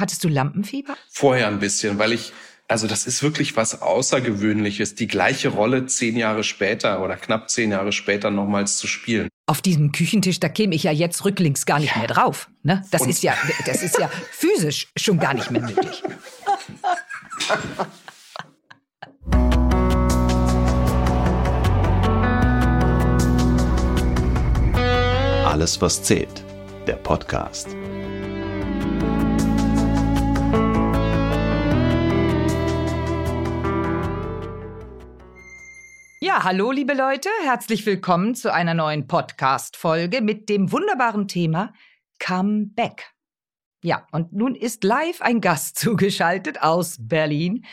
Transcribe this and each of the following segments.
Hattest du Lampenfieber? Vorher ein bisschen, weil ich, also das ist wirklich was Außergewöhnliches, die gleiche Rolle zehn Jahre später oder knapp zehn Jahre später nochmals zu spielen. Auf diesem Küchentisch, da käme ich ja jetzt rücklings gar nicht ja. mehr drauf. Ne? Das ist ja, das ist ja physisch schon gar nicht mehr nötig. Alles, was zählt. Der Podcast. Hallo liebe Leute, herzlich willkommen zu einer neuen Podcast-Folge mit dem wunderbaren Thema Come Back. Ja, und nun ist live ein Gast zugeschaltet aus Berlin.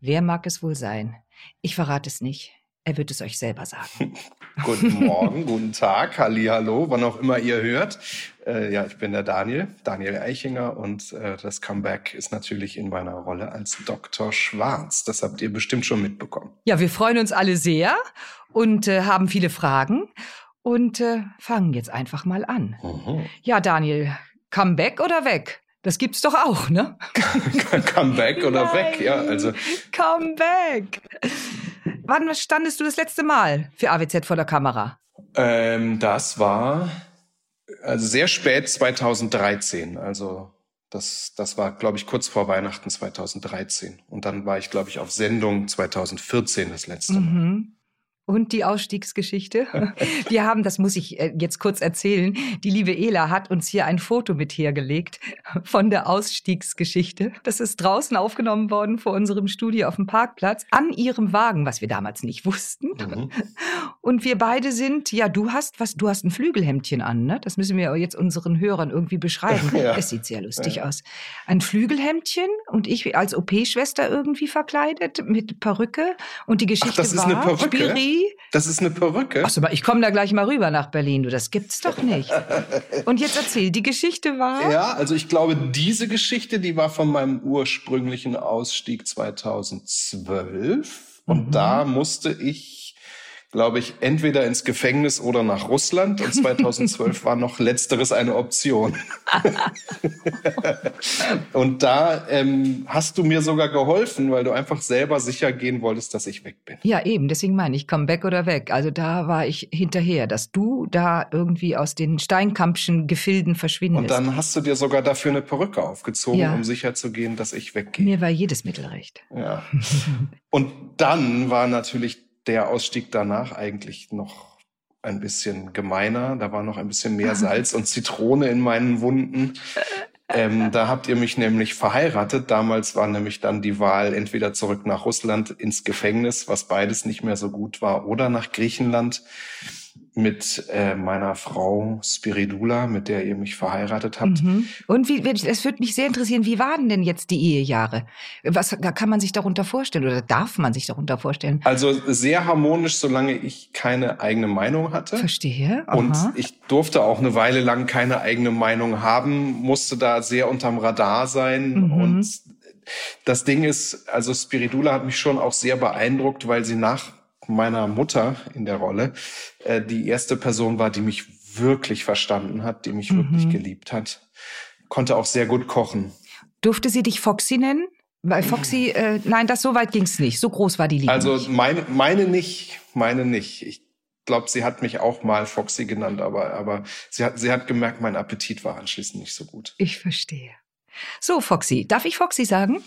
Wer mag es wohl sein? Ich verrate es nicht. Er wird es euch selber sagen. guten Morgen, guten Tag, Halli, hallo, wann auch immer ihr hört. Äh, ja, ich bin der Daniel, Daniel Eichinger und äh, das Comeback ist natürlich in meiner Rolle als Dr. Schwarz. Das habt ihr bestimmt schon mitbekommen. Ja, wir freuen uns alle sehr und äh, haben viele Fragen und äh, fangen jetzt einfach mal an. Mhm. Ja, Daniel, Comeback oder weg? Das gibt's doch auch, ne? Comeback oder Nein. weg, ja, also. Comeback. Wann standest du das letzte Mal für AWZ vor der Kamera? Ähm, das war also sehr spät 2013. Also das, das war, glaube ich, kurz vor Weihnachten 2013. Und dann war ich, glaube ich, auf Sendung 2014 das letzte Mal. Mhm und die Ausstiegsgeschichte. Wir haben, das muss ich äh, jetzt kurz erzählen, die liebe Ela hat uns hier ein Foto mit hergelegt von der Ausstiegsgeschichte. Das ist draußen aufgenommen worden vor unserem Studio auf dem Parkplatz an ihrem Wagen, was wir damals nicht wussten. Mhm. Und wir beide sind, ja, du hast was, du hast ein Flügelhemdchen an, ne? Das müssen wir jetzt unseren Hörern irgendwie beschreiben. Ja. Es sieht sehr lustig ja. aus. Ein Flügelhemdchen und ich als OP-Schwester irgendwie verkleidet mit Perücke und die Geschichte Ach, das ist war eine Perücke? Spiri das ist eine Perücke? Achso, aber ich komme da gleich mal rüber nach Berlin, du, das gibt's doch nicht. Und jetzt erzähl, die Geschichte war? Ja, also ich glaube, diese Geschichte, die war von meinem ursprünglichen Ausstieg 2012. Und mhm. da musste ich glaube ich, entweder ins Gefängnis oder nach Russland. Und 2012 war noch letzteres eine Option. und da ähm, hast du mir sogar geholfen, weil du einfach selber sicher gehen wolltest, dass ich weg bin. Ja, eben. Deswegen meine ich, komm weg oder weg. Also da war ich hinterher, dass du da irgendwie aus den Steinkampschen Gefilden verschwindest. Und dann hast du dir sogar dafür eine Perücke aufgezogen, ja. um sicher zu gehen, dass ich weggehe. Mir war jedes Mittel recht. Ja. und dann war natürlich der Ausstieg danach eigentlich noch ein bisschen gemeiner. Da war noch ein bisschen mehr Salz und Zitrone in meinen Wunden. Ähm, da habt ihr mich nämlich verheiratet. Damals war nämlich dann die Wahl entweder zurück nach Russland ins Gefängnis, was beides nicht mehr so gut war, oder nach Griechenland mit äh, meiner Frau Spiridula, mit der ihr mich verheiratet habt. Mhm. Und wie, es würde mich sehr interessieren, wie waren denn jetzt die Ehejahre? Was kann man sich darunter vorstellen oder darf man sich darunter vorstellen? Also sehr harmonisch, solange ich keine eigene Meinung hatte. Verstehe. Aha. Und ich durfte auch eine Weile lang keine eigene Meinung haben, musste da sehr unterm Radar sein mhm. und das Ding ist, also Spiridula hat mich schon auch sehr beeindruckt, weil sie nach meiner Mutter in der Rolle äh, die erste Person war, die mich wirklich verstanden hat, die mich mhm. wirklich geliebt hat. Konnte auch sehr gut kochen. Durfte sie dich Foxy nennen? Weil Foxy, äh, nein, das so weit ging's nicht. So groß war die Liebe. Also meine, meine nicht, meine nicht. Ich glaube, sie hat mich auch mal Foxy genannt, aber, aber sie hat, sie hat gemerkt, mein Appetit war anschließend nicht so gut. Ich verstehe. So, Foxy. Darf ich Foxy sagen?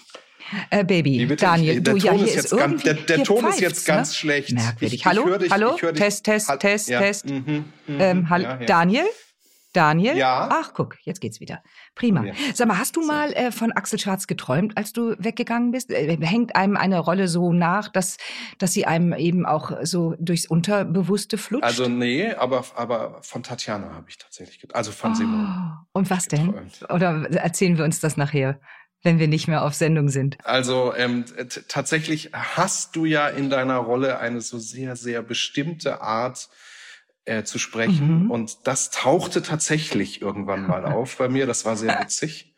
Äh, Baby, Daniel, ich, du ja, hier ist jetzt ganz, der, der Ton ist jetzt ganz ne? schlecht. Merkwürdig. Ich, hallo, dich, hallo, Test, Test, Test, ja. Test. Mhm, mhm, ähm, hallo, ja, Daniel? Daniel? Ja. Ach, guck, jetzt geht's wieder. Prima. Ja. Sag mal, hast du mal äh, von Axel Schwarz geträumt, als du weggegangen bist? Äh, hängt einem eine Rolle so nach, dass, dass sie einem eben auch so durchs Unterbewusste flutscht? Also nee, aber, aber von Tatjana habe ich tatsächlich geträumt. Also von oh. Simon. Und was denn? Oder erzählen wir uns das nachher? Wenn wir nicht mehr auf Sendung sind? Also ähm, tatsächlich hast du ja in deiner Rolle eine so sehr, sehr bestimmte Art äh, zu sprechen. Mhm. Und das tauchte tatsächlich irgendwann mal auf bei mir. Das war sehr witzig.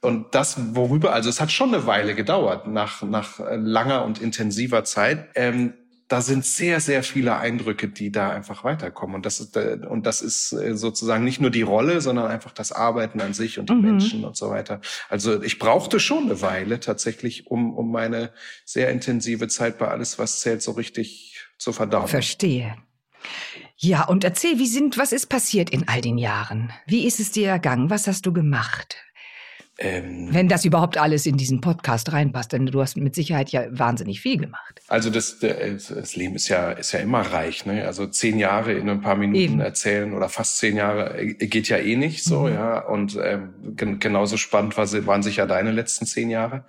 Und das, worüber, also es hat schon eine Weile gedauert, nach, nach langer und intensiver Zeit. Ähm, da sind sehr, sehr viele Eindrücke, die da einfach weiterkommen. Und das ist, äh, und das ist äh, sozusagen nicht nur die Rolle, sondern einfach das Arbeiten an sich und die mhm. Menschen und so weiter. Also ich brauchte schon eine Weile tatsächlich, um, um meine sehr intensive Zeit bei alles, was zählt, so richtig zu verdauen. Verstehe. Ja, und erzähl, wie sind, was ist passiert in all den Jahren? Wie ist es dir ergangen? Was hast du gemacht? Ähm, Wenn das überhaupt alles in diesen Podcast reinpasst, denn du hast mit Sicherheit ja wahnsinnig viel gemacht. Also das, das Leben ist ja, ist ja immer reich. Ne? Also zehn Jahre in ein paar Minuten Eben. erzählen oder fast zehn Jahre äh, geht ja eh nicht so, mhm. ja. Und ähm, genauso spannend war, waren sicher deine letzten zehn Jahre.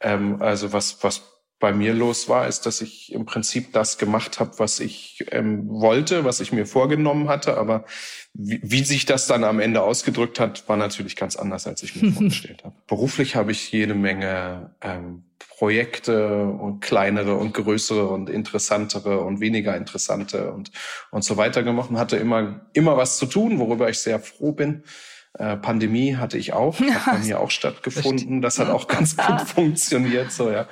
Ähm, also was, was bei mir los war, ist, dass ich im Prinzip das gemacht habe, was ich ähm, wollte, was ich mir vorgenommen hatte. Aber wie, wie sich das dann am Ende ausgedrückt hat, war natürlich ganz anders, als ich mir vorgestellt habe. Beruflich habe ich jede Menge ähm, Projekte und kleinere und größere und interessantere und weniger interessante und und so weiter gemacht und hatte immer immer was zu tun, worüber ich sehr froh bin. Äh, Pandemie hatte ich auch, hat bei mir auch stattgefunden. Das hat auch ganz gut funktioniert, so ja.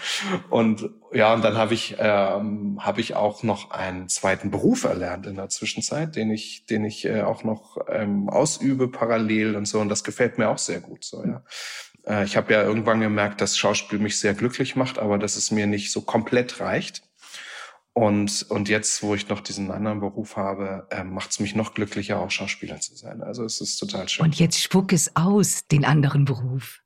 Und ja, und dann habe ich ähm, habe ich auch noch einen zweiten Beruf erlernt in der Zwischenzeit, den ich den ich äh, auch noch ähm, ausübe parallel und so. Und das gefällt mir auch sehr gut, so ja. Äh, ich habe ja irgendwann gemerkt, dass Schauspiel mich sehr glücklich macht, aber dass es mir nicht so komplett reicht. Und, und jetzt, wo ich noch diesen anderen Beruf habe, äh, macht es mich noch glücklicher, auch Schauspieler zu sein. Also es ist total schön. Und jetzt spuck es aus, den anderen Beruf.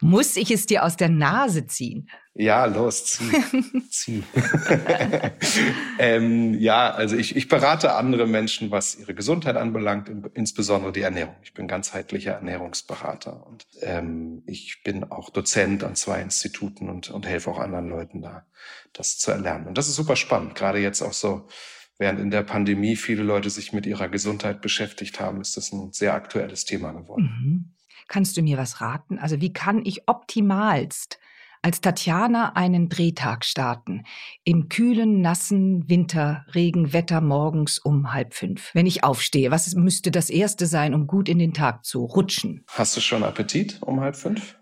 Muss ich es dir aus der Nase ziehen? Ja, los, zieh. zieh. ähm, ja, also ich, ich berate andere Menschen, was ihre Gesundheit anbelangt, insbesondere die Ernährung. Ich bin ganzheitlicher Ernährungsberater und ähm, ich bin auch Dozent an zwei Instituten und, und helfe auch anderen Leuten da, das zu erlernen. Und das ist super spannend. Gerade jetzt auch so, während in der Pandemie viele Leute sich mit ihrer Gesundheit beschäftigt haben, ist das ein sehr aktuelles Thema geworden. Kannst du mir was raten? Also wie kann ich optimalst als Tatjana einen Drehtag starten? Im kühlen, nassen Winterregenwetter morgens um halb fünf. Wenn ich aufstehe, was müsste das Erste sein, um gut in den Tag zu rutschen? Hast du schon Appetit um halb fünf?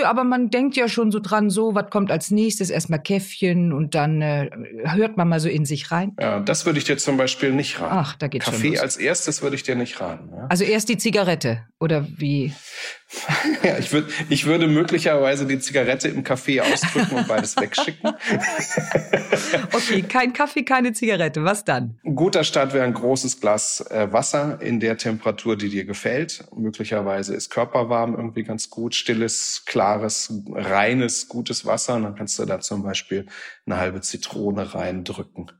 Nö, aber man denkt ja schon so dran, so, was kommt als nächstes? Erstmal Käffchen und dann äh, hört man mal so in sich rein. Ja, das würde ich dir zum Beispiel nicht raten. Ach, da geht's Kaffee schon los. als erstes würde ich dir nicht raten. Ja? Also erst die Zigarette, oder wie? Ja, ich würde, ich würde möglicherweise die Zigarette im Kaffee ausdrücken und beides wegschicken. okay, kein Kaffee, keine Zigarette. Was dann? Ein guter Start wäre ein großes Glas äh, Wasser in der Temperatur, die dir gefällt. Möglicherweise ist körperwarm irgendwie ganz gut. Stilles, klares, reines, gutes Wasser. Und dann kannst du da zum Beispiel eine halbe Zitrone reindrücken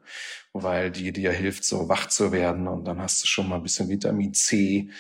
weil die dir hilft, so wach zu werden. Und dann hast du schon mal ein bisschen Vitamin C,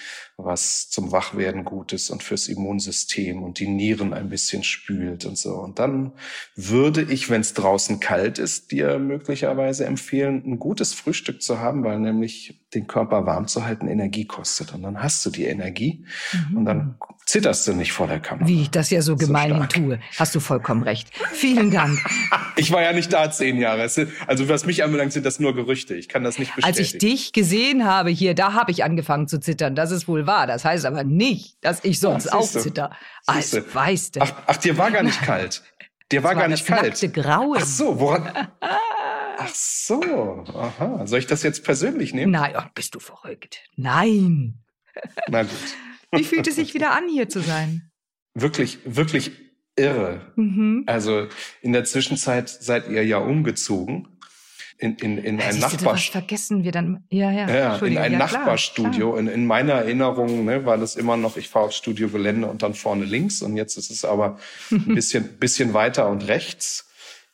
was zum Wachwerden gut ist und fürs Immunsystem und die Nieren ein bisschen spült und so. Und dann würde ich, wenn es draußen kalt ist, dir möglicherweise empfehlen, ein gutes Frühstück zu haben, weil nämlich den Körper warm zu halten Energie kostet. Und dann hast du die Energie mhm. und dann zitterst du nicht vor der Kamera. Wie ich das ja so, so gemein stark. tue. Hast du vollkommen recht. Vielen Dank. ich war ja nicht da zehn Jahre. Also was mich anbelangt, sind das nur Gerüchte. Ich kann das nicht bestätigen. Als ich dich gesehen habe hier, da habe ich angefangen zu zittern. Das ist wohl wahr. Das heißt aber nicht, dass ich sonst ja, auch zitter. Als weißt du. Ach, ach, dir war gar nicht kalt. Dir war, war gar nicht kalt. Grauen. Ach so, woran? Ach so, aha. Soll ich das jetzt persönlich nehmen? Nein, oh, bist du verrückt. Nein. Na gut. Wie fühlt es sich wieder an, hier zu sein? Wirklich, wirklich irre. Mhm. Also in der Zwischenzeit seid ihr ja umgezogen in, in, in ja, ein Nachbarstudio. vergessen wir dann. Ja, ja. ja in ein ja, Nachbarstudio. Klar, klar. In, in meiner Erinnerung ne, war das immer noch, ich fahre aufs Studiogelände und dann vorne links. Und jetzt ist es aber ein bisschen, bisschen weiter und rechts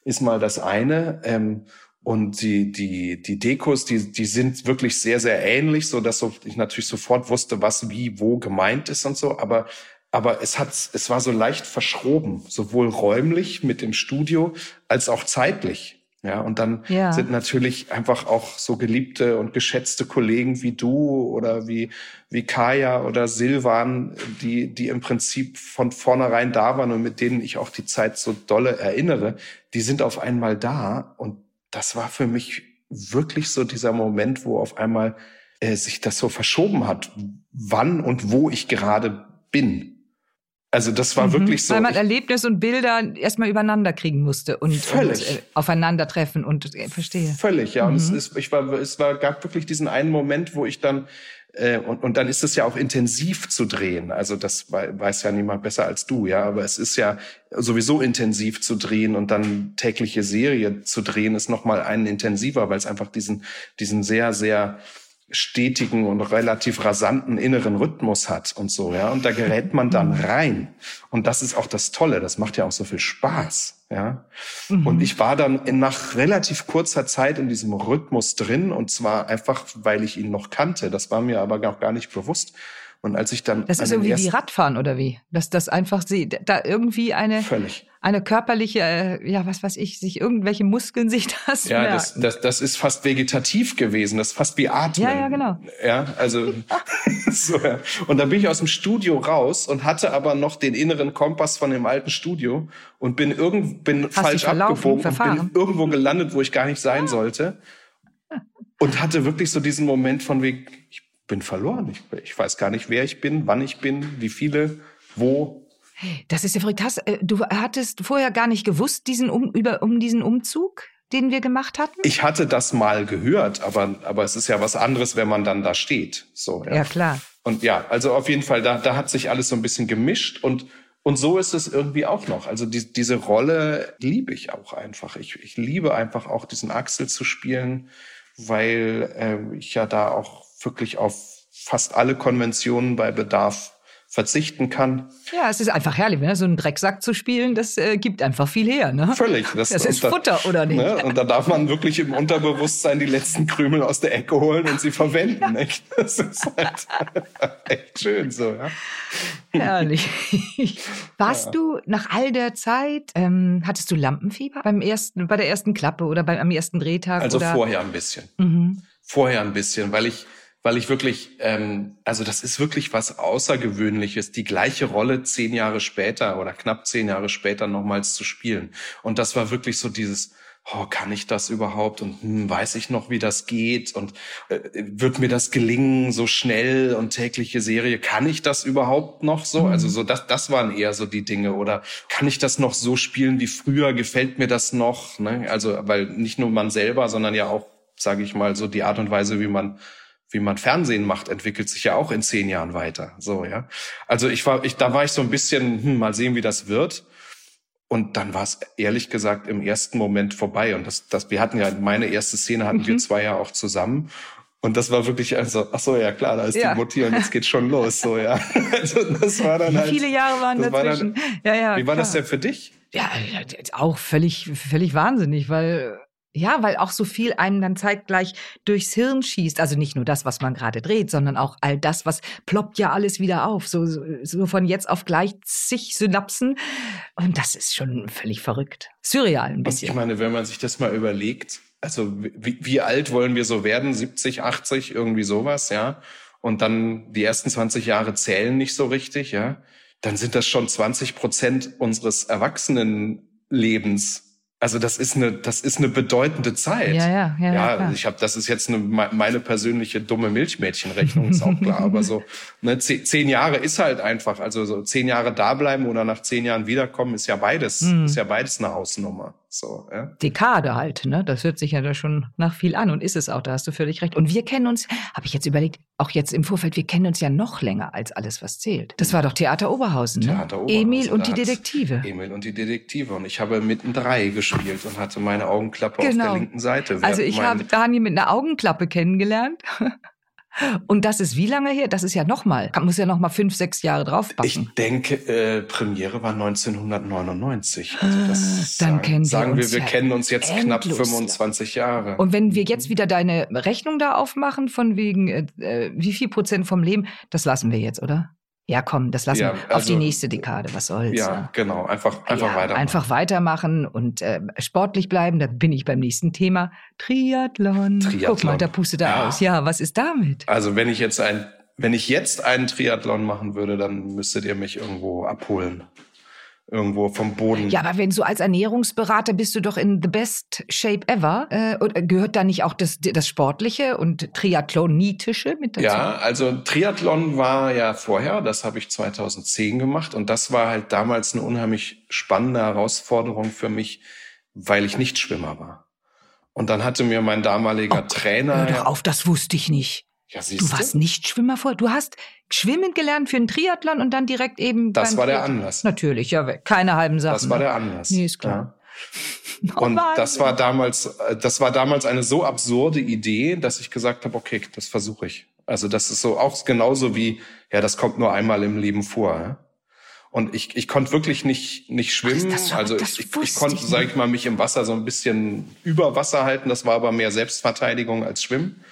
ist mal das eine. Ähm, und die, die, die Dekos, die, die sind wirklich sehr, sehr ähnlich, so dass so, ich natürlich sofort wusste, was wie wo gemeint ist und so. Aber, aber es hat, es war so leicht verschroben, sowohl räumlich mit dem Studio als auch zeitlich. Ja, und dann ja. sind natürlich einfach auch so geliebte und geschätzte Kollegen wie du oder wie, wie Kaya oder Silvan, die, die im Prinzip von vornherein da waren und mit denen ich auch die Zeit so dolle erinnere, die sind auf einmal da und das war für mich wirklich so dieser Moment, wo auf einmal äh, sich das so verschoben hat, wann und wo ich gerade bin. Also das war mhm, wirklich so. Weil man Erlebnis und Bilder erstmal übereinander kriegen musste und, völlig. und äh, aufeinandertreffen und äh, verstehe. Völlig, ja. Mhm. Und es mhm. ist, ich war, es war, gab wirklich diesen einen Moment, wo ich dann äh, und, und dann ist es ja auch intensiv zu drehen. Also das weiß ja niemand besser als du, ja. Aber es ist ja sowieso intensiv zu drehen und dann tägliche Serie zu drehen ist noch mal einen intensiver, weil es einfach diesen diesen sehr sehr stetigen und relativ rasanten inneren Rhythmus hat und so, ja. Und da gerät man dann rein. Und das ist auch das Tolle. Das macht ja auch so viel Spaß, ja. Mhm. Und ich war dann nach relativ kurzer Zeit in diesem Rhythmus drin und zwar einfach, weil ich ihn noch kannte. Das war mir aber auch gar nicht bewusst. Und als ich dann. Das ist irgendwie wie Radfahren oder wie? Dass das einfach sie, da irgendwie eine. Völlig eine körperliche, äh, ja, was weiß ich, sich irgendwelche Muskeln sich das Ja, das, das, das ist fast vegetativ gewesen, das ist fast wie Atmen. Ja, ja, genau. Ja, also so, ja. Und dann bin ich aus dem Studio raus und hatte aber noch den inneren Kompass von dem alten Studio und bin irgend bin Hast falsch abgebogen und bin irgendwo gelandet, wo ich gar nicht sein ah. sollte. Und hatte wirklich so diesen Moment von wegen, ich bin verloren. Ich, ich weiß gar nicht, wer ich bin, wann ich bin, wie viele, wo, das ist ja verrückt. Hast, äh, du hattest vorher gar nicht gewusst, diesen um, über, um diesen Umzug, den wir gemacht hatten? Ich hatte das mal gehört, aber, aber es ist ja was anderes, wenn man dann da steht. So, ja. ja, klar. Und ja, also auf jeden Fall, da, da hat sich alles so ein bisschen gemischt und und so ist es irgendwie auch noch. Also die, diese Rolle liebe ich auch einfach. Ich, ich liebe einfach auch diesen Axel zu spielen, weil äh, ich ja da auch wirklich auf fast alle Konventionen bei Bedarf verzichten kann. Ja, es ist einfach herrlich, ne? so einen Drecksack zu spielen, das äh, gibt einfach viel her. Ne? Völlig. Das, das ist da, Futter, oder nicht? Ne? Und da darf man wirklich im Unterbewusstsein die letzten Krümel aus der Ecke holen und sie verwenden. Nicht? Das ist halt echt schön so. Ja? Herrlich. Warst ja. du nach all der Zeit, ähm, hattest du Lampenfieber beim ersten, bei der ersten Klappe oder beim am ersten Drehtag? Also oder? vorher ein bisschen. Mhm. Vorher ein bisschen, weil ich weil ich wirklich, ähm, also das ist wirklich was Außergewöhnliches, die gleiche Rolle zehn Jahre später oder knapp zehn Jahre später nochmals zu spielen. Und das war wirklich so dieses, oh, kann ich das überhaupt und hm, weiß ich noch, wie das geht und äh, wird mir das gelingen so schnell und tägliche Serie, kann ich das überhaupt noch so? Mhm. Also so das, das waren eher so die Dinge oder kann ich das noch so spielen wie früher? Gefällt mir das noch? Ne? Also weil nicht nur man selber, sondern ja auch, sage ich mal, so die Art und Weise, wie man wie man Fernsehen macht, entwickelt sich ja auch in zehn Jahren weiter. So, ja. Also ich war, ich, da war ich so ein bisschen, hm, mal sehen, wie das wird. Und dann war es ehrlich gesagt im ersten Moment vorbei. Und das, das, wir hatten ja, meine erste Szene hatten mhm. wir zwei ja auch zusammen. Und das war wirklich also, ach so, ja klar, da ist ja. die Mutti und jetzt geht schon los, so, ja. Also das war dann Wie halt, viele Jahre waren dazwischen? War dann, ja, ja. Wie war klar. das denn für dich? Ja, auch völlig, völlig wahnsinnig, weil ja, weil auch so viel einem dann zeitgleich durchs Hirn schießt. Also nicht nur das, was man gerade dreht, sondern auch all das, was ploppt ja alles wieder auf. So, so, von jetzt auf gleich zig Synapsen. Und das ist schon völlig verrückt. Surreal ein bisschen. Und ich meine, wenn man sich das mal überlegt, also wie, wie alt wollen wir so werden? 70, 80, irgendwie sowas, ja? Und dann die ersten 20 Jahre zählen nicht so richtig, ja? Dann sind das schon 20 Prozent unseres Erwachsenenlebens also das ist eine, das ist eine bedeutende Zeit. Ja, ja, ja. Ja, ja ich habe, das ist jetzt eine, meine persönliche dumme Milchmädchenrechnung, ist auch klar. aber so ne, zehn Jahre ist halt einfach, also so zehn Jahre da bleiben oder nach zehn Jahren wiederkommen, ist ja beides, mhm. ist ja beides eine Hausnummer. So, ja. Dekade halt, ne? Das hört sich ja da schon nach viel an und ist es auch, da hast du völlig recht. Und wir kennen uns, habe ich jetzt überlegt, auch jetzt im Vorfeld, wir kennen uns ja noch länger als alles, was zählt. Das war doch Theater Oberhausen, ne? Theater Oberhausen. Emil und die Detektive. Emil und die Detektive. Und ich habe mitten drei gespielt und hatte meine Augenklappe genau. auf der genau. linken Seite. Also ich habe Dani mit einer Augenklappe kennengelernt. Und das ist wie lange her? Das ist ja nochmal, muss ja nochmal fünf, sechs Jahre draufpacken. Ich denke, äh, Premiere war 1999. Also das ah, Dann sagen, kennen wir sagen wir, wir ja kennen uns jetzt knapp 25 Jahre. Und wenn wir jetzt wieder deine Rechnung da aufmachen, von wegen äh, äh wie viel Prozent vom Leben, das lassen wir jetzt, oder? Ja, komm, das lassen ja, wir also, auf die also, nächste Dekade. Was soll's? Ja, ne? genau. Einfach, einfach ja, weitermachen. Einfach weitermachen und äh, sportlich bleiben. Da bin ich beim nächsten Thema. Triathlon. Triathlon. Guck mal, da pustet er ja. aus. Ja, was ist damit? Also wenn ich jetzt ein, wenn ich jetzt einen Triathlon machen würde, dann müsstet ihr mich irgendwo abholen. Irgendwo vom Boden. Ja, aber wenn so als Ernährungsberater bist du doch in the best shape ever. Äh, und gehört da nicht auch das, das Sportliche und Triathlonitische mit dazu? Ja, also Triathlon war ja vorher, das habe ich 2010 gemacht und das war halt damals eine unheimlich spannende Herausforderung für mich, weil ich nicht Schwimmer war. Und dann hatte mir mein damaliger oh, Trainer. Hör doch auf, das wusste ich nicht. Ja, du warst nicht Schwimmer vor. Du hast schwimmen gelernt für einen Triathlon und dann direkt eben. Das war der Anlass. Natürlich, ja, keine halben Sachen. Das war der Anlass. Nee, ist klar. Ja. und das war damals, äh, das war damals eine so absurde Idee, dass ich gesagt habe, okay, das versuche ich. Also das ist so auch genauso wie, ja, das kommt nur einmal im Leben vor. Ja? Und ich, ich konnte wirklich nicht, nicht schwimmen. das, also ich, ich, ich konnte, sage ich mal, mich im Wasser so ein bisschen über Wasser halten. Das war aber mehr Selbstverteidigung als Schwimmen.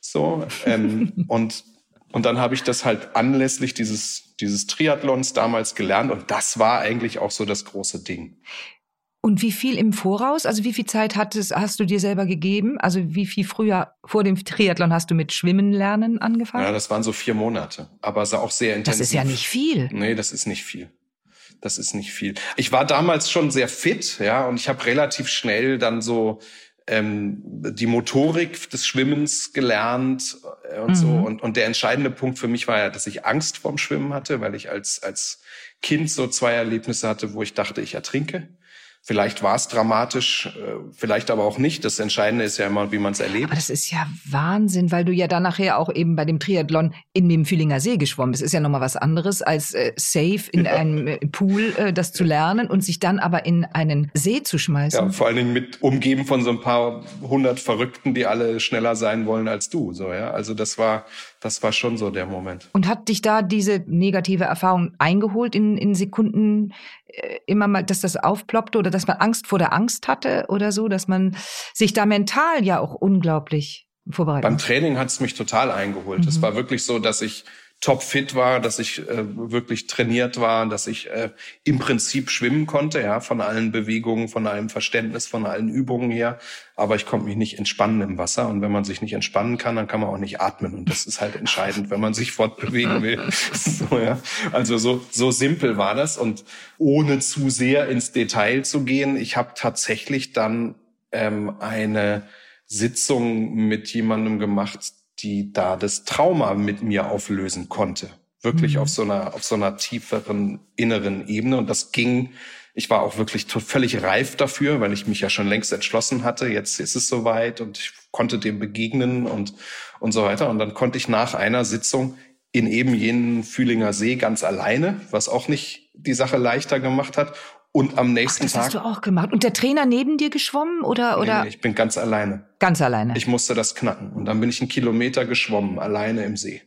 So, ähm, und, und dann habe ich das halt anlässlich dieses, dieses Triathlons damals gelernt und das war eigentlich auch so das große Ding. Und wie viel im Voraus, also wie viel Zeit hattest, hast du dir selber gegeben? Also wie viel früher vor dem Triathlon hast du mit Schwimmen lernen angefangen? Ja, das waren so vier Monate, aber es auch sehr intensiv. Das ist ja nicht viel. Nee, das ist nicht viel. Das ist nicht viel. Ich war damals schon sehr fit, ja, und ich habe relativ schnell dann so ähm, die Motorik des Schwimmens gelernt äh, und mhm. so. Und, und der entscheidende Punkt für mich war ja, dass ich Angst vorm Schwimmen hatte, weil ich als, als Kind so zwei Erlebnisse hatte, wo ich dachte, ich ertrinke. Vielleicht war es dramatisch, äh, vielleicht aber auch nicht. Das Entscheidende ist ja immer, wie man es erlebt. Aber das ist ja Wahnsinn, weil du ja dann nachher auch eben bei dem Triathlon in dem Fühlinger See geschwommen bist. Ist ja nochmal was anderes als äh, safe in ja. einem äh, Pool äh, das zu lernen und sich dann aber in einen See zu schmeißen. Ja, vor allen Dingen mit umgeben von so ein paar hundert Verrückten, die alle schneller sein wollen als du. So ja, also das war das war schon so der Moment. Und hat dich da diese negative Erfahrung eingeholt in, in Sekunden äh, immer mal, dass das aufploppte oder dass man Angst vor der Angst hatte oder so, dass man sich da mental ja auch unglaublich vorbereitet. Beim Training hat es mich total eingeholt. Es mhm. war wirklich so, dass ich topfit war, dass ich äh, wirklich trainiert war, dass ich äh, im Prinzip schwimmen konnte, ja, von allen Bewegungen, von allem Verständnis, von allen Übungen her. Aber ich konnte mich nicht entspannen im Wasser. Und wenn man sich nicht entspannen kann, dann kann man auch nicht atmen. Und das ist halt entscheidend, wenn man sich fortbewegen will. so, ja. Also so, so simpel war das. Und ohne zu sehr ins Detail zu gehen, ich habe tatsächlich dann ähm, eine Sitzung mit jemandem gemacht, die da das Trauma mit mir auflösen konnte. Wirklich mhm. auf so einer, auf so einer tieferen inneren Ebene. Und das ging, ich war auch wirklich völlig reif dafür, weil ich mich ja schon längst entschlossen hatte. Jetzt ist es soweit und ich konnte dem begegnen und, und so weiter. Und dann konnte ich nach einer Sitzung in eben jenen Fühlinger See ganz alleine, was auch nicht die Sache leichter gemacht hat. Und am nächsten Ach, das Tag. Das hast du auch gemacht. Und der Trainer neben dir geschwommen oder nee, oder? Nee, ich bin ganz alleine. Ganz alleine. Ich musste das knacken und dann bin ich einen Kilometer geschwommen, alleine im See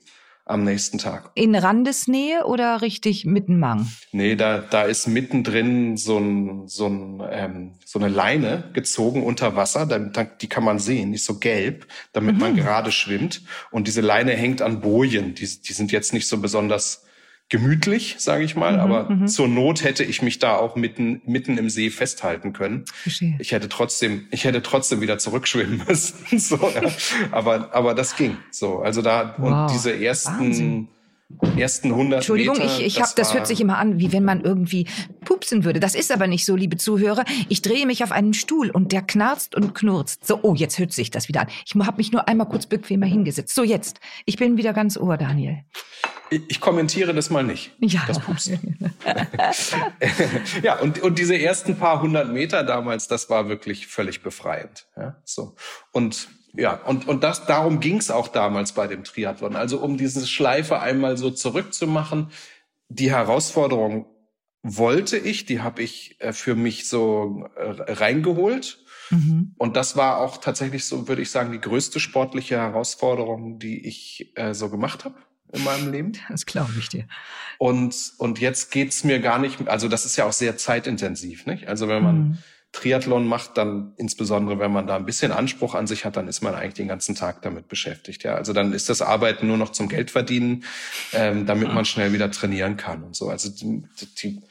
am nächsten Tag. In Randesnähe oder richtig mitten Mang? Nee, da, da ist mittendrin so, ein, so, ein, ähm, so eine Leine gezogen unter Wasser. die kann man sehen, die ist so gelb, damit mhm. man gerade schwimmt. Und diese Leine hängt an Bojen. Die, die sind jetzt nicht so besonders gemütlich, sage ich mal. Mhm, aber mhm. zur Not hätte ich mich da auch mitten mitten im See festhalten können. Verstehe. Ich hätte trotzdem, ich hätte trotzdem wieder zurückschwimmen müssen. so, ja. aber aber das ging. So, also da wow. und diese ersten Wahnsinn ersten 100 Entschuldigung, Meter, ich, ich das, hab, das hört sich immer an, wie wenn man irgendwie pupsen würde. Das ist aber nicht so, liebe Zuhörer. Ich drehe mich auf einen Stuhl und der knarzt und knurzt. So, oh, jetzt hört sich das wieder an. Ich habe mich nur einmal kurz bequemer hingesetzt. So, jetzt. Ich bin wieder ganz ohr, Daniel. Ich kommentiere das mal nicht. Ja. Das Pupsen. ja, und, und diese ersten paar hundert Meter damals, das war wirklich völlig befreiend. Ja, so. Und ja, und, und das, darum ging es auch damals bei dem Triathlon. Also um diese Schleife einmal so zurückzumachen. Die Herausforderung wollte ich, die habe ich äh, für mich so äh, reingeholt. Mhm. Und das war auch tatsächlich so, würde ich sagen, die größte sportliche Herausforderung, die ich äh, so gemacht habe in meinem Leben. Das glaube ich dir. Und, und jetzt geht's mir gar nicht, also das ist ja auch sehr zeitintensiv, nicht? Also wenn man mhm. Triathlon macht, dann insbesondere, wenn man da ein bisschen Anspruch an sich hat, dann ist man eigentlich den ganzen Tag damit beschäftigt. Ja, also dann ist das Arbeiten nur noch zum Geld verdienen, ähm, damit man schnell wieder trainieren kann und so. Also die, die,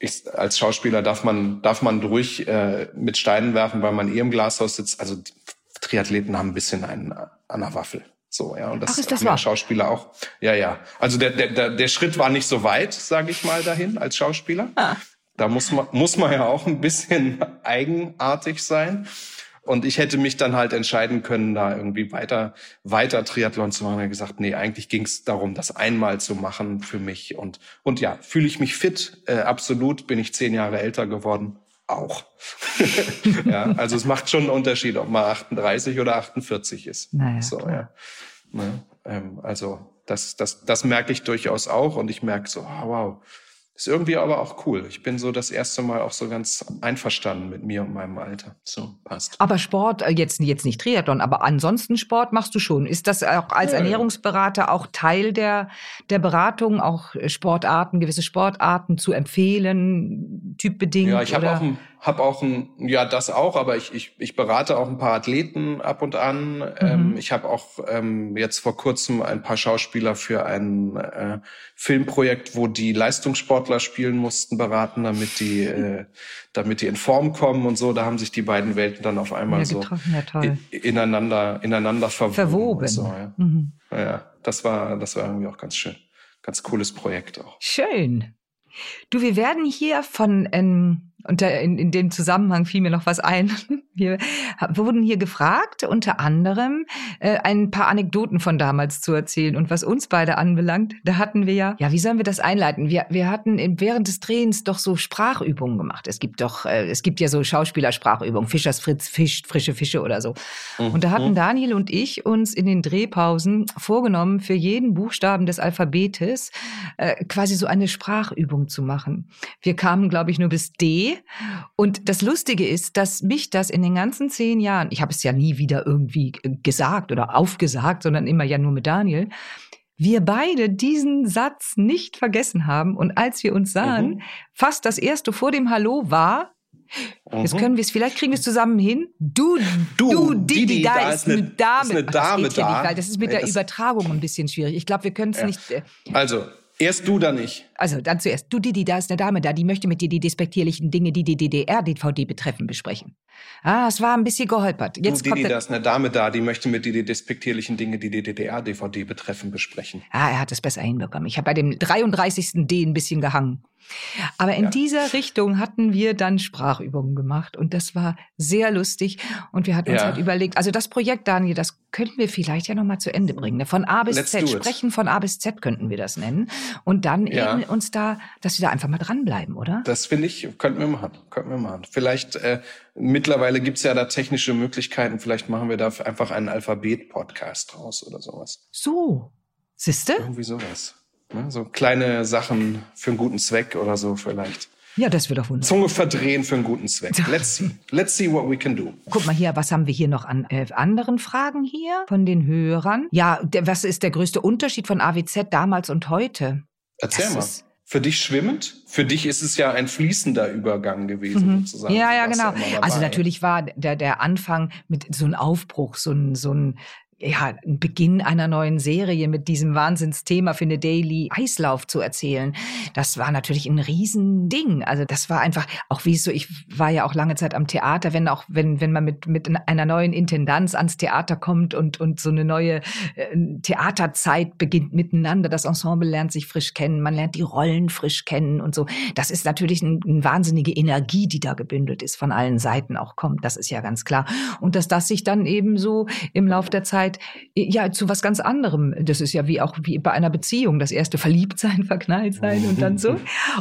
ich, als Schauspieler darf man darf man durch äh, mit Steinen werfen, weil man eh im Glashaus sitzt. Also Triathleten haben ein bisschen einen an der Waffel. So, ja, und das, Ach, ist das wahr? Schauspieler auch. Ja, ja. Also der, der, der, der Schritt war nicht so weit, sage ich mal, dahin als Schauspieler. Ah. Da muss man, muss man ja auch ein bisschen eigenartig sein. Und ich hätte mich dann halt entscheiden können, da irgendwie weiter, weiter Triathlon zu machen. Ich habe gesagt, nee, eigentlich ging es darum, das einmal zu machen für mich. Und, und ja, fühle ich mich fit? Äh, absolut. Bin ich zehn Jahre älter geworden? Auch. ja, also es macht schon einen Unterschied, ob man 38 oder 48 ist. Naja, so, klar. ja. Ne? Ähm, also das, das, das merke ich durchaus auch. Und ich merke so, oh, wow ist irgendwie aber auch cool. Ich bin so das erste Mal auch so ganz einverstanden mit mir und meinem Alter. So, passt. Aber Sport, äh, jetzt, jetzt nicht Triathlon, aber ansonsten Sport machst du schon. Ist das auch als ja, Ernährungsberater auch Teil der, der Beratung, auch Sportarten, gewisse Sportarten zu empfehlen, typbedingt? Ja, ich habe auch ein habe auch ein, ja, das auch, aber ich, ich, ich berate auch ein paar Athleten ab und an. Mhm. Ähm, ich habe auch ähm, jetzt vor kurzem ein paar Schauspieler für ein äh, Filmprojekt, wo die Leistungssportler spielen mussten, beraten, damit die, äh, damit die in Form kommen und so. Da haben sich die beiden Welten dann auf einmal ja, so ja, ineinander, ineinander verwoben. Verwoben. So, ja. Mhm. ja, das war, das war irgendwie auch ganz schön. Ganz cooles Projekt auch. Schön. Du, wir werden hier von ähm, und in, in dem Zusammenhang fiel mir noch was ein. Wir wurden hier gefragt, unter anderem äh, ein paar Anekdoten von damals zu erzählen. Und was uns beide anbelangt, da hatten wir ja, ja, wie sollen wir das einleiten? Wir, wir hatten während des Drehens doch so Sprachübungen gemacht. Es gibt doch, äh, es gibt ja so Schauspielersprachübungen, Fischers Fritz fischt frische Fische oder so. Mhm. Und da hatten mhm. Daniel und ich uns in den Drehpausen vorgenommen, für jeden Buchstaben des Alphabetes äh, quasi so eine Sprachübung zu machen. Wir kamen, glaube ich, nur bis D und das Lustige ist, dass mich das in den ganzen zehn Jahren, ich habe es ja nie wieder irgendwie gesagt oder aufgesagt, sondern immer ja nur mit Daniel, wir beide diesen Satz nicht vergessen haben. Und als wir uns sahen, mhm. fast das erste vor dem Hallo war, Mhm. Jetzt können wir es, vielleicht kriegen wir es zusammen hin. Du, du, du Didi, Didi, da, da ist eine, Dame. Ist eine Dame das da. Nicht, weil das ist mit der Übertragung ein bisschen schwierig. Ich glaube, wir können es ja. nicht. Äh, also, Erst du, dann ich. Also, dann zuerst. Du, Didi, da ist eine Dame da, die möchte mit dir die despektierlichen Dinge, die die DDR-DVD betreffen, besprechen. Ah, es war ein bisschen geholpert. Jetzt du, Didi, da ist eine Dame da, die möchte mit dir die despektierlichen Dinge, die die DDR-DVD betreffen, besprechen. Ah, er hat es besser hinbekommen. Ich habe bei dem 33. D ein bisschen gehangen. Aber in ja. dieser Richtung hatten wir dann Sprachübungen gemacht und das war sehr lustig und wir hatten uns ja. halt überlegt, also das Projekt, Daniel, das könnten wir vielleicht ja nochmal zu Ende bringen. Ne? Von A bis Let's Z, sprechen von A bis Z könnten wir das nennen und dann ja. eben uns da, dass wir da einfach mal dranbleiben, oder? Das finde ich, könnten wir machen, könnten wir machen. Vielleicht, äh, mittlerweile gibt's ja da technische Möglichkeiten, vielleicht machen wir da einfach einen Alphabet-Podcast draus oder sowas. So, siehste? Irgendwie sowas. Ne? So kleine Sachen für einen guten Zweck oder so vielleicht. Ja, das wird doch wunderbar. Zunge verdrehen für einen guten Zweck. Let's see. Let's see what we can do. Guck mal hier, was haben wir hier noch an äh, anderen Fragen hier von den Hörern? Ja, der, was ist der größte Unterschied von AWZ damals und heute? Erzähl das mal. Für dich schwimmend? Für dich ist es ja ein fließender Übergang gewesen, mhm. sozusagen. Ja, ja, genau. Also natürlich war der, der Anfang mit so einem Aufbruch, so ein, so ein ja, ein Beginn einer neuen Serie mit diesem Wahnsinnsthema für eine Daily Eislauf zu erzählen. Das war natürlich ein Riesending. Also das war einfach, auch wie es so, ich war ja auch lange Zeit am Theater, wenn auch, wenn, wenn man mit, mit einer neuen Intendanz ans Theater kommt und, und so eine neue äh, Theaterzeit beginnt miteinander. Das Ensemble lernt sich frisch kennen, man lernt die Rollen frisch kennen und so. Das ist natürlich eine ein wahnsinnige Energie, die da gebündelt ist, von allen Seiten auch kommt. Das ist ja ganz klar. Und dass das sich dann eben so im Lauf der Zeit Zeit ja zu was ganz anderem. Das ist ja wie auch wie bei einer Beziehung. Das erste Verliebtsein, verknallt sein und dann so.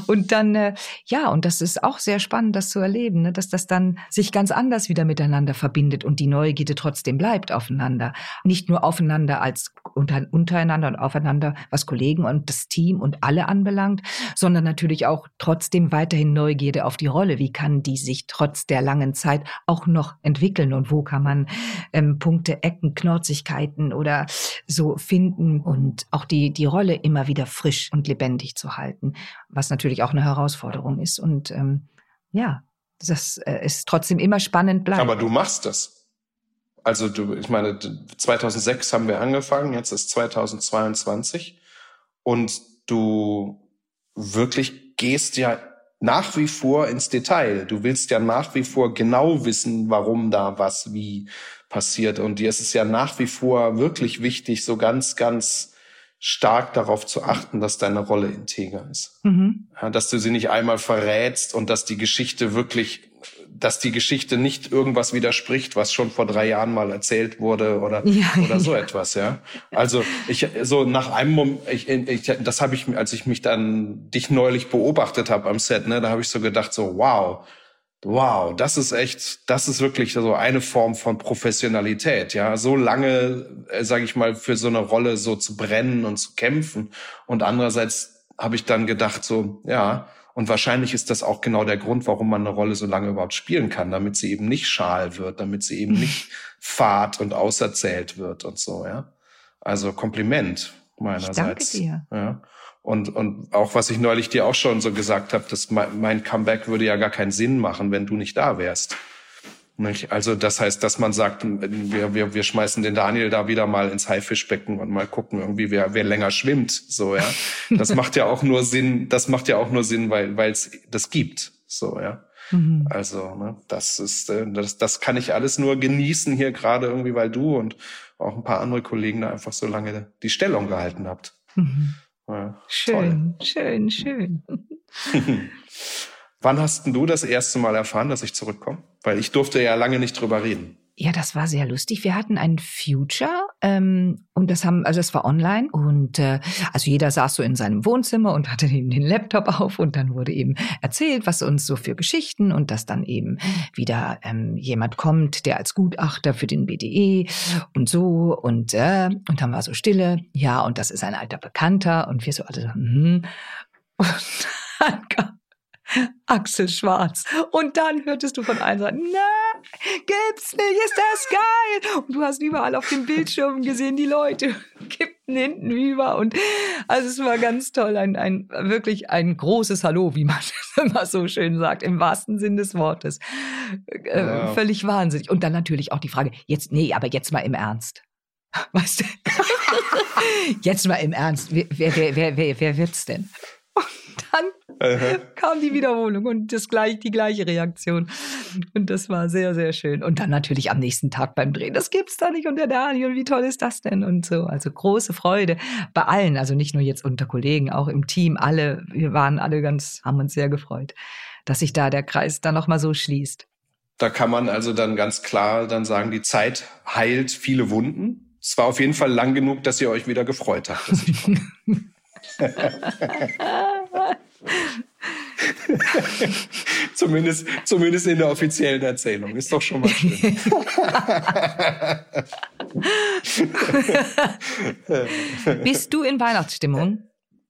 Und dann, äh, ja, und das ist auch sehr spannend, das zu erleben, ne? dass das dann sich ganz anders wieder miteinander verbindet und die Neugierde trotzdem bleibt aufeinander. Nicht nur aufeinander als unter, untereinander und aufeinander, was Kollegen und das Team und alle anbelangt, sondern natürlich auch trotzdem weiterhin Neugierde auf die Rolle. Wie kann die sich trotz der langen Zeit auch noch entwickeln und wo kann man ähm, Punkte, Ecken, Knorzig Möglichkeiten oder so finden und auch die, die Rolle immer wieder frisch und lebendig zu halten, was natürlich auch eine Herausforderung ist. Und ähm, ja, das äh, ist trotzdem immer spannend bleibt. Aber du machst das. Also du, ich meine, 2006 haben wir angefangen, jetzt ist 2022 und du wirklich gehst ja nach wie vor ins Detail. Du willst ja nach wie vor genau wissen, warum da was wie passiert. Und dir ist es ja nach wie vor wirklich wichtig, so ganz, ganz stark darauf zu achten, dass deine Rolle integer ist. Mhm. Ja, dass du sie nicht einmal verrätst und dass die Geschichte wirklich dass die Geschichte nicht irgendwas widerspricht, was schon vor drei Jahren mal erzählt wurde oder ja, oder so ja. etwas, ja. Also ich so nach einem Moment, ich, ich, das habe ich, als ich mich dann dich neulich beobachtet habe am Set, ne, da habe ich so gedacht, so wow, wow, das ist echt, das ist wirklich so eine Form von Professionalität, ja, so lange, äh, sage ich mal, für so eine Rolle so zu brennen und zu kämpfen und andererseits habe ich dann gedacht, so ja und wahrscheinlich ist das auch genau der Grund, warum man eine Rolle so lange überhaupt spielen kann, damit sie eben nicht schal wird, damit sie eben nicht fad und auserzählt wird und so, ja. Also Kompliment meinerseits. Ich danke dir. Ja. Und, und auch was ich neulich dir auch schon so gesagt habe, dass mein Comeback würde ja gar keinen Sinn machen, wenn du nicht da wärst. Also das heißt, dass man sagt, wir, wir, wir schmeißen den Daniel da wieder mal ins Haifischbecken und mal gucken, irgendwie wer, wer länger schwimmt. So ja, das macht ja auch nur Sinn. Das macht ja auch nur Sinn, weil weil es das gibt. So ja. Mhm. Also ne, das ist äh, das, das kann ich alles nur genießen hier gerade irgendwie, weil du und auch ein paar andere Kollegen da einfach so lange die Stellung gehalten habt. Mhm. Ja, schön, toll. schön, schön. Wann hast denn du das erste Mal erfahren, dass ich zurückkomme? Weil ich durfte ja lange nicht drüber reden. Ja, das war sehr lustig. Wir hatten ein Future ähm, und das haben, also es war online und äh, also jeder saß so in seinem Wohnzimmer und hatte eben den Laptop auf und dann wurde eben erzählt, was uns so für Geschichten und dass dann eben wieder ähm, jemand kommt, der als Gutachter für den BDE und so und äh, und dann war so Stille. Ja, und das ist ein alter Bekannter und wir so alle so, hm. und dann kam Axel Schwarz. Und dann hörtest du von allen Seiten, na, gibt's nicht, ist das geil. Und du hast überall auf dem Bildschirm gesehen, die Leute kippten hinten über. Und also es war ganz toll, ein, ein wirklich ein großes Hallo, wie man immer so schön sagt, im wahrsten Sinn des Wortes. Äh, ja. Völlig wahnsinnig. Und dann natürlich auch die Frage, jetzt, nee, aber jetzt mal im Ernst. Weißt du? jetzt mal im Ernst, wer, wer, wer, wer, wer wird's denn? dann Aha. kam die Wiederholung und das gleich, die gleiche Reaktion. Und das war sehr, sehr schön. Und dann natürlich am nächsten Tag beim Drehen, das gibt's da nicht und der Daniel, wie toll ist das denn? Und so. Also große Freude bei allen, also nicht nur jetzt unter Kollegen, auch im Team, alle, wir waren alle ganz, haben uns sehr gefreut, dass sich da der Kreis dann nochmal so schließt. Da kann man also dann ganz klar dann sagen, die Zeit heilt viele Wunden. Es war auf jeden Fall lang genug, dass ihr euch wieder gefreut habt. Zumindest, zumindest in der offiziellen Erzählung. Ist doch schon mal schön. Bist du in Weihnachtsstimmung?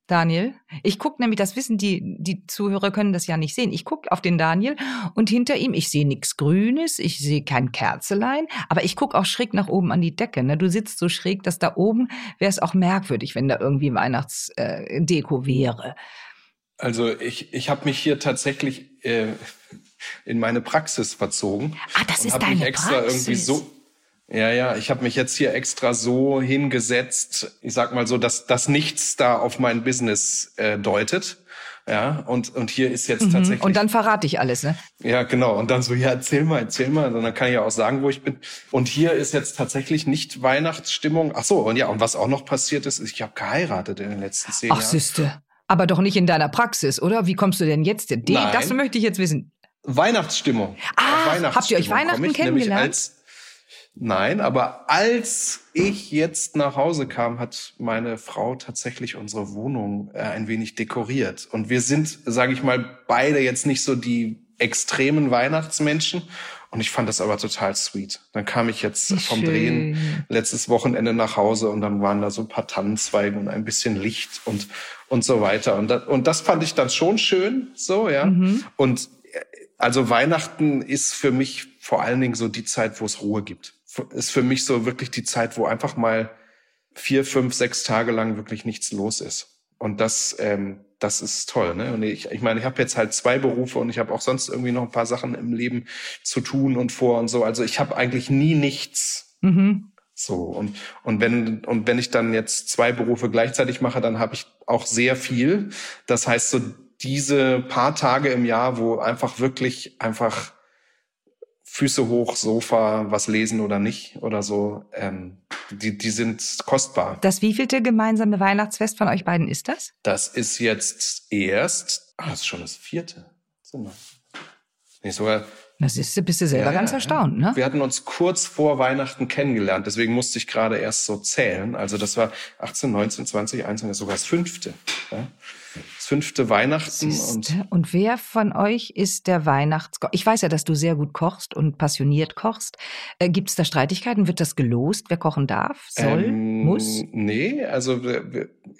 Daniel. Ich gucke nämlich, das wissen die, die Zuhörer können das ja nicht sehen. Ich gucke auf den Daniel und hinter ihm, ich sehe nichts Grünes, ich sehe kein Kerzelein, aber ich gucke auch schräg nach oben an die Decke. Ne? Du sitzt so schräg, dass da oben wäre es auch merkwürdig, wenn da irgendwie Weihnachtsdeko äh, wäre. Also ich, ich habe mich hier tatsächlich äh, in meine Praxis verzogen. Ah, das ist deine extra Praxis. irgendwie so ja, ja, ich habe mich jetzt hier extra so hingesetzt, ich sag mal so, dass das nichts da auf mein Business äh, deutet. Ja, und, und hier ist jetzt mhm. tatsächlich. Und dann verrate ich alles, ne? Ja, genau. Und dann so, ja, erzähl mal, erzähl mal. Und dann kann ich ja auch sagen, wo ich bin. Und hier ist jetzt tatsächlich nicht Weihnachtsstimmung. Ach so, und ja, und was auch noch passiert ist, ich habe geheiratet in den letzten zehn Ach, Jahren. Ach, Süste. Aber doch nicht in deiner Praxis, oder? Wie kommst du denn jetzt? Die, Nein. Das möchte ich jetzt wissen. Weihnachtsstimmung. Ah, Weihnachtsstimmung habt ihr euch Weihnachten kennengelernt? Als, Nein, aber als ich jetzt nach Hause kam, hat meine Frau tatsächlich unsere Wohnung äh, ein wenig dekoriert. Und wir sind, sage ich mal, beide jetzt nicht so die extremen Weihnachtsmenschen. Und ich fand das aber total sweet. Dann kam ich jetzt Wie vom schön. Drehen letztes Wochenende nach Hause und dann waren da so ein paar Tannenzweige und ein bisschen Licht und, und so weiter. Und das, und das fand ich dann schon schön, so, ja. Mhm. Und äh, also Weihnachten ist für mich vor allen Dingen so die Zeit, wo es Ruhe gibt ist für mich so wirklich die Zeit, wo einfach mal vier, fünf, sechs Tage lang wirklich nichts los ist. Und das, ähm, das ist toll. Ne? Und ich, ich meine, ich habe jetzt halt zwei Berufe und ich habe auch sonst irgendwie noch ein paar Sachen im Leben zu tun und vor und so. Also ich habe eigentlich nie nichts. Mhm. So und und wenn und wenn ich dann jetzt zwei Berufe gleichzeitig mache, dann habe ich auch sehr viel. Das heißt so diese paar Tage im Jahr, wo einfach wirklich einfach Füße hoch, Sofa, was lesen oder nicht oder so, ähm, die, die sind kostbar. Das wievielte gemeinsame Weihnachtsfest von euch beiden ist das? Das ist jetzt erst, ah, das ist schon das vierte. Nee, sogar das ist, bist du selber ja, ganz erstaunt, ne? Wir hatten uns kurz vor Weihnachten kennengelernt, deswegen musste ich gerade erst so zählen. Also das war 18, 19, 20, 21, sogar das fünfte. Ja? Fünfte Weihnachten. Und, und wer von euch ist der Weihnachtskoch? Ich weiß ja, dass du sehr gut kochst und passioniert kochst. Äh, Gibt es da Streitigkeiten? Wird das gelost, wer kochen darf, soll, ähm, muss? Nee, also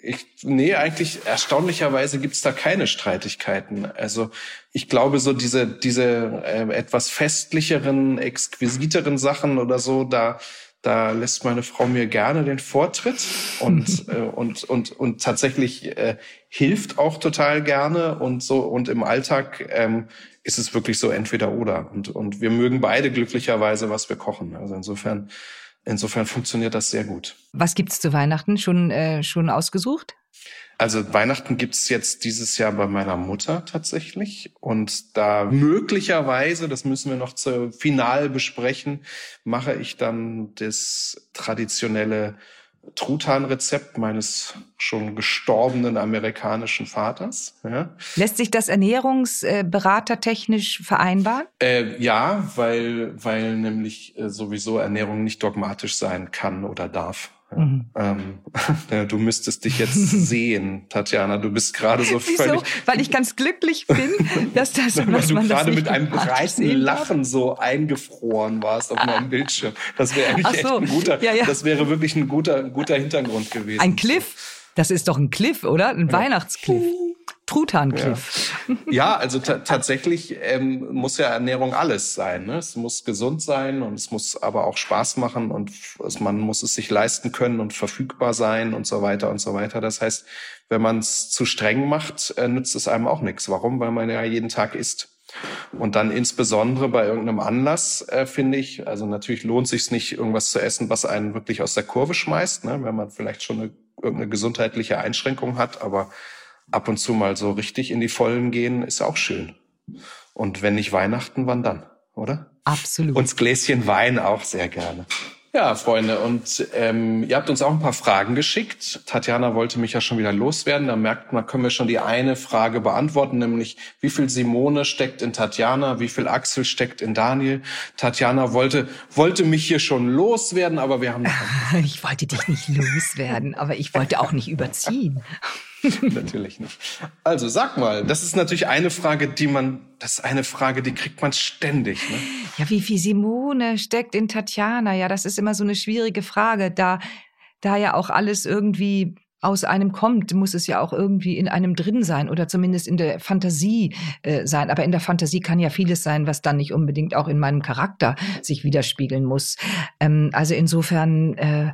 ich, nee, eigentlich erstaunlicherweise gibt es da keine Streitigkeiten. Also ich glaube, so diese, diese äh, etwas festlicheren, exquisiteren Sachen oder so, da da lässt meine Frau mir gerne den Vortritt und äh, und und und tatsächlich äh, hilft auch total gerne und so. Und im Alltag ähm, ist es wirklich so entweder oder. Und und wir mögen beide glücklicherweise was wir kochen. Also insofern insofern funktioniert das sehr gut. Was gibt's zu Weihnachten schon äh, schon ausgesucht? Also Weihnachten gibt's jetzt dieses Jahr bei meiner Mutter tatsächlich. Und da möglicherweise, das müssen wir noch zur Final besprechen, mache ich dann das traditionelle Truthahn-Rezept meines schon gestorbenen amerikanischen Vaters. Ja. Lässt sich das ernährungsberatertechnisch vereinbaren? Äh, ja, weil, weil nämlich äh, sowieso Ernährung nicht dogmatisch sein kann oder darf. Mhm. Ähm, ja, du müsstest dich jetzt sehen, Tatjana. Du bist gerade so völlig. Wieso? Weil ich ganz glücklich bin, dass das. Weil du gerade mit einem breiten Lachen so eingefroren warst auf meinem Bildschirm. Das wäre eigentlich so. echt ein guter. Ja, ja. Das wäre wirklich ein guter, guter Hintergrund gewesen. Ein Cliff. Das ist doch ein Cliff, oder? Ein ja. Weihnachtskliff. Truthahncliff. Ja, ja also tatsächlich ähm, muss ja Ernährung alles sein. Ne? Es muss gesund sein und es muss aber auch Spaß machen und man muss es sich leisten können und verfügbar sein und so weiter und so weiter. Das heißt, wenn man es zu streng macht, äh, nützt es einem auch nichts. Warum? Weil man ja jeden Tag isst. Und dann insbesondere bei irgendeinem Anlass, äh, finde ich, also natürlich lohnt sich nicht, irgendwas zu essen, was einen wirklich aus der Kurve schmeißt, ne? wenn man vielleicht schon eine, irgendeine gesundheitliche Einschränkung hat, aber ab und zu mal so richtig in die Vollen gehen, ist auch schön. Und wenn nicht Weihnachten, wann dann, oder? Absolut. Und das Gläschen Wein auch sehr gerne. Ja, Freunde, und ähm, ihr habt uns auch ein paar Fragen geschickt. Tatjana wollte mich ja schon wieder loswerden. Da merkt man, können wir schon die eine Frage beantworten, nämlich wie viel Simone steckt in Tatjana, wie viel Axel steckt in Daniel. Tatjana wollte wollte mich hier schon loswerden, aber wir haben Ich wollte dich nicht loswerden, aber ich wollte auch nicht überziehen. natürlich nicht. Also sag mal, das ist natürlich eine Frage, die man, das ist eine Frage, die kriegt man ständig. Ne? Ja, wie viel Simone steckt in Tatjana? Ja, das ist immer so eine schwierige Frage. Da, da ja auch alles irgendwie aus einem kommt, muss es ja auch irgendwie in einem drin sein oder zumindest in der Fantasie äh, sein. Aber in der Fantasie kann ja vieles sein, was dann nicht unbedingt auch in meinem Charakter sich widerspiegeln muss. Ähm, also insofern. Äh,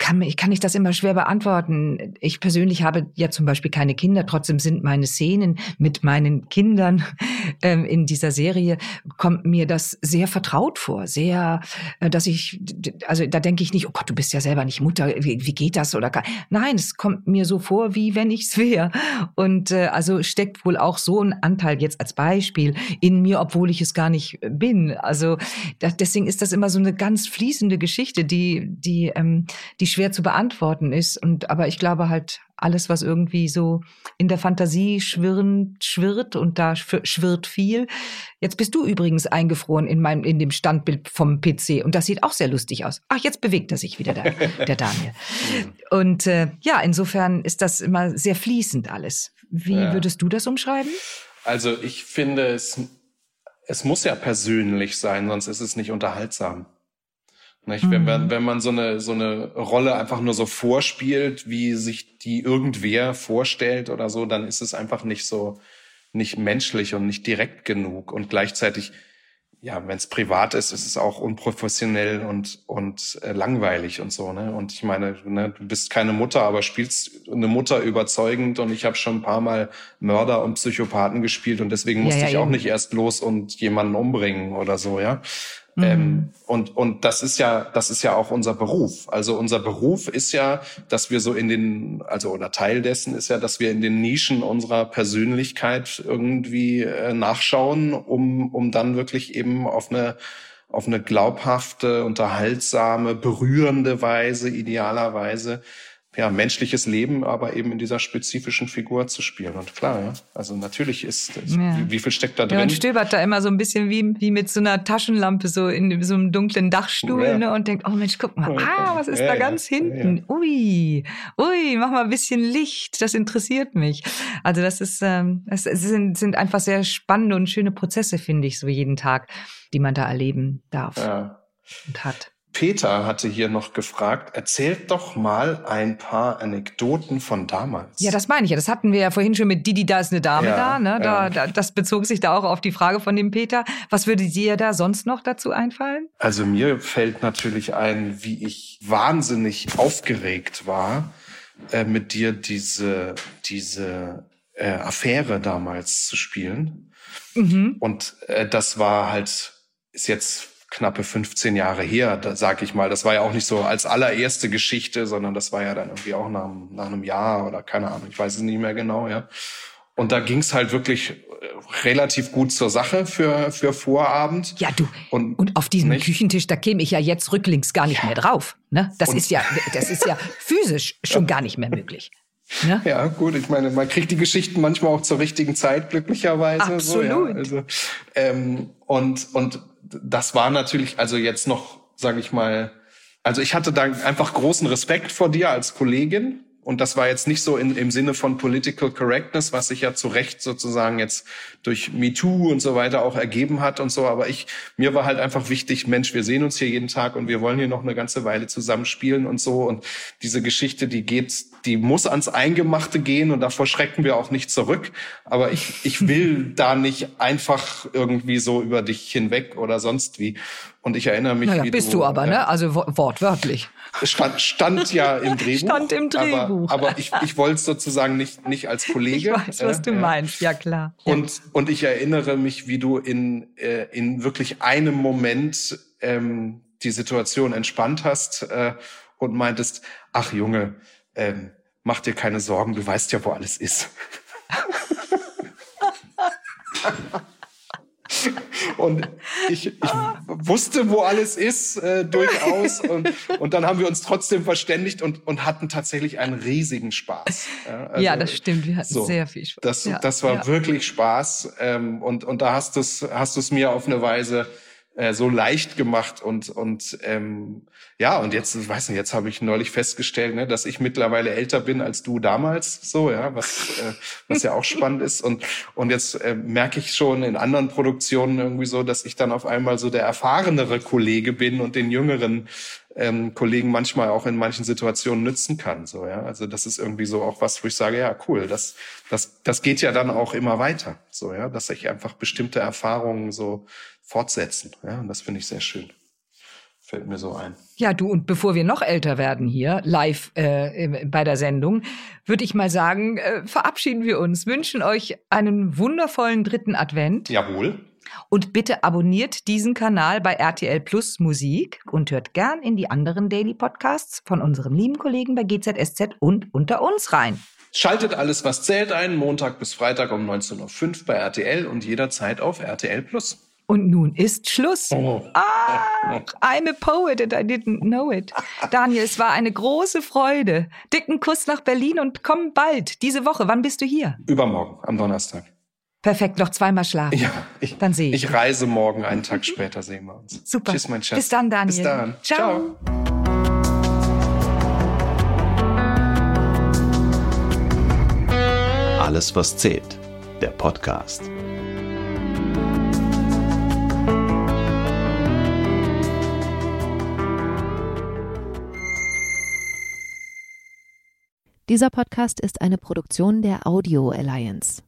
kann, ich kann ich das immer schwer beantworten. Ich persönlich habe ja zum Beispiel keine Kinder, trotzdem sind meine Szenen mit meinen Kindern ähm, in dieser Serie, kommt mir das sehr vertraut vor, sehr, äh, dass ich, also da denke ich nicht, oh Gott, du bist ja selber nicht Mutter, wie, wie geht das oder nein, es kommt mir so vor, wie wenn ich es wäre. Und äh, also steckt wohl auch so ein Anteil jetzt als Beispiel in mir, obwohl ich es gar nicht bin. Also das, deswegen ist das immer so eine ganz fließende Geschichte, die, die, ähm, die schwer zu beantworten ist. Und aber ich glaube halt, alles, was irgendwie so in der Fantasie schwirren, schwirrt und da schwirrt viel. Jetzt bist du übrigens eingefroren in meinem, in dem Standbild vom PC und das sieht auch sehr lustig aus. Ach, jetzt bewegt er sich wieder, der, der Daniel. Und äh, ja, insofern ist das immer sehr fließend alles. Wie ja. würdest du das umschreiben? Also ich finde, es, es muss ja persönlich sein, sonst ist es nicht unterhaltsam. Nicht? Mhm. Wenn, man, wenn man so eine, so eine Rolle einfach nur so vorspielt, wie sich die irgendwer vorstellt oder so, dann ist es einfach nicht so, nicht menschlich und nicht direkt genug. Und gleichzeitig, ja, wenn es privat ist, ist es auch unprofessionell und, und äh, langweilig und so. Ne? Und ich meine, ne, du bist keine Mutter, aber spielst eine Mutter überzeugend. Und ich habe schon ein paar Mal Mörder und Psychopathen gespielt und deswegen musste ja, ja, ich auch nicht erst los und jemanden umbringen oder so, ja. Mhm. Ähm, und, und das ist ja, das ist ja auch unser Beruf. Also unser Beruf ist ja, dass wir so in den, also oder Teil dessen ist ja, dass wir in den Nischen unserer Persönlichkeit irgendwie äh, nachschauen, um, um dann wirklich eben auf eine auf eine glaubhafte, unterhaltsame, berührende Weise, idealerweise ja, menschliches Leben, aber eben in dieser spezifischen Figur zu spielen. Und klar, ja, also natürlich ist, ja. wie, wie, viel steckt da drin? Ja, und stöbert da immer so ein bisschen wie, wie mit so einer Taschenlampe so in so einem dunklen Dachstuhl ja. ne, und denkt, oh Mensch, guck mal, ah, was ist da ganz hinten? Ui, ui, mach mal ein bisschen Licht, das interessiert mich. Also das ist, ähm, es sind, sind einfach sehr spannende und schöne Prozesse, finde ich, so jeden Tag, die man da erleben darf und hat. Peter hatte hier noch gefragt, erzählt doch mal ein paar Anekdoten von damals. Ja, das meine ich ja. Das hatten wir ja vorhin schon mit Didi, da ist eine Dame ja, da, ne? Da, ja. da, das bezog sich da auch auf die Frage von dem Peter. Was würde dir da sonst noch dazu einfallen? Also mir fällt natürlich ein, wie ich wahnsinnig aufgeregt war, äh, mit dir diese, diese äh, Affäre damals zu spielen. Mhm. Und äh, das war halt, ist jetzt knappe 15 Jahre her, da sag ich mal. Das war ja auch nicht so als allererste Geschichte, sondern das war ja dann irgendwie auch nach, nach einem Jahr oder keine Ahnung, ich weiß es nicht mehr genau, ja. Und da ging es halt wirklich äh, relativ gut zur Sache für, für Vorabend. Ja, du. Und, und auf diesem nicht? Küchentisch, da käme ich ja jetzt rücklings gar nicht ja. mehr drauf. Ne? Das ist ja, das ist ja physisch schon gar nicht mehr möglich. Ne? Ja, gut, ich meine, man kriegt die Geschichten manchmal auch zur richtigen Zeit, glücklicherweise. Absolut. So, ja. also, ähm, und, und das war natürlich, also jetzt noch, sage ich mal, also ich hatte da einfach großen Respekt vor dir als Kollegin. Und das war jetzt nicht so in, im Sinne von Political Correctness, was sich ja zu Recht sozusagen jetzt durch MeToo und so weiter auch ergeben hat und so. Aber ich, mir war halt einfach wichtig, Mensch, wir sehen uns hier jeden Tag und wir wollen hier noch eine ganze Weile zusammenspielen und so. Und diese Geschichte, die geht, die muss ans Eingemachte gehen und davor schrecken wir auch nicht zurück. Aber ich, ich will da nicht einfach irgendwie so über dich hinweg oder sonst wie. Und ich erinnere mich, naja, wie bist du, du aber, ja, ne? Also wortwörtlich. Stand, stand ja im Drehbuch. Stand im Drehbuch. Aber, aber ich, ich wollte es sozusagen nicht, nicht als Kollege. Ich weiß, was äh, du meinst, ja klar. Und, und ich erinnere mich, wie du in, äh, in wirklich einem Moment ähm, die Situation entspannt hast äh, und meintest, ach Junge, ähm, mach dir keine Sorgen, du weißt ja, wo alles ist. Und ich, ich wusste, wo alles ist, äh, durchaus. Und, und dann haben wir uns trotzdem verständigt und, und hatten tatsächlich einen riesigen Spaß. Ja, also, ja das stimmt. Wir hatten so, sehr viel Spaß. Das, ja, das war ja. wirklich Spaß. Ähm, und, und da hast du es hast du's mir auf eine Weise äh, so leicht gemacht und und ähm, ja und jetzt ich weiß nicht jetzt habe ich neulich festgestellt ne, dass ich mittlerweile älter bin als du damals so ja was äh, was ja auch spannend ist. Und und jetzt äh, merke ich schon in anderen Produktionen irgendwie so dass ich dann auf einmal so der erfahrenere Kollege bin und den jüngeren ähm, Kollegen manchmal auch in manchen Situationen nützen kann so ja also das ist irgendwie so auch was wo ich sage ja cool das das das geht ja dann auch immer weiter so ja dass ich einfach bestimmte Erfahrungen so fortsetzen. Ja, und das finde ich sehr schön. Fällt mir so ein. Ja, du, und bevor wir noch älter werden hier, live äh, bei der Sendung, würde ich mal sagen, äh, verabschieden wir uns, wünschen euch einen wundervollen dritten Advent. Jawohl. Und bitte abonniert diesen Kanal bei RTL Plus Musik und hört gern in die anderen Daily Podcasts von unseren lieben Kollegen bei GZSZ und unter uns rein. Schaltet alles, was zählt ein, Montag bis Freitag um 19.05 Uhr bei RTL und jederzeit auf RTL Plus. Und nun ist Schluss. Oh. Ah, I'm a poet and I didn't know it. Daniel, es war eine große Freude. Dicken Kuss nach Berlin und komm bald. Diese Woche. Wann bist du hier? Übermorgen, am Donnerstag. Perfekt, noch zweimal schlafen. Ja, ich, dann sehe ich. Ich reise morgen, einen Tag später sehen wir uns. Super. Tschüss, mein Schatz. Bis dann, Daniel. Bis dann. Ciao. Ciao. Alles, was zählt. Der Podcast. Dieser Podcast ist eine Produktion der Audio Alliance.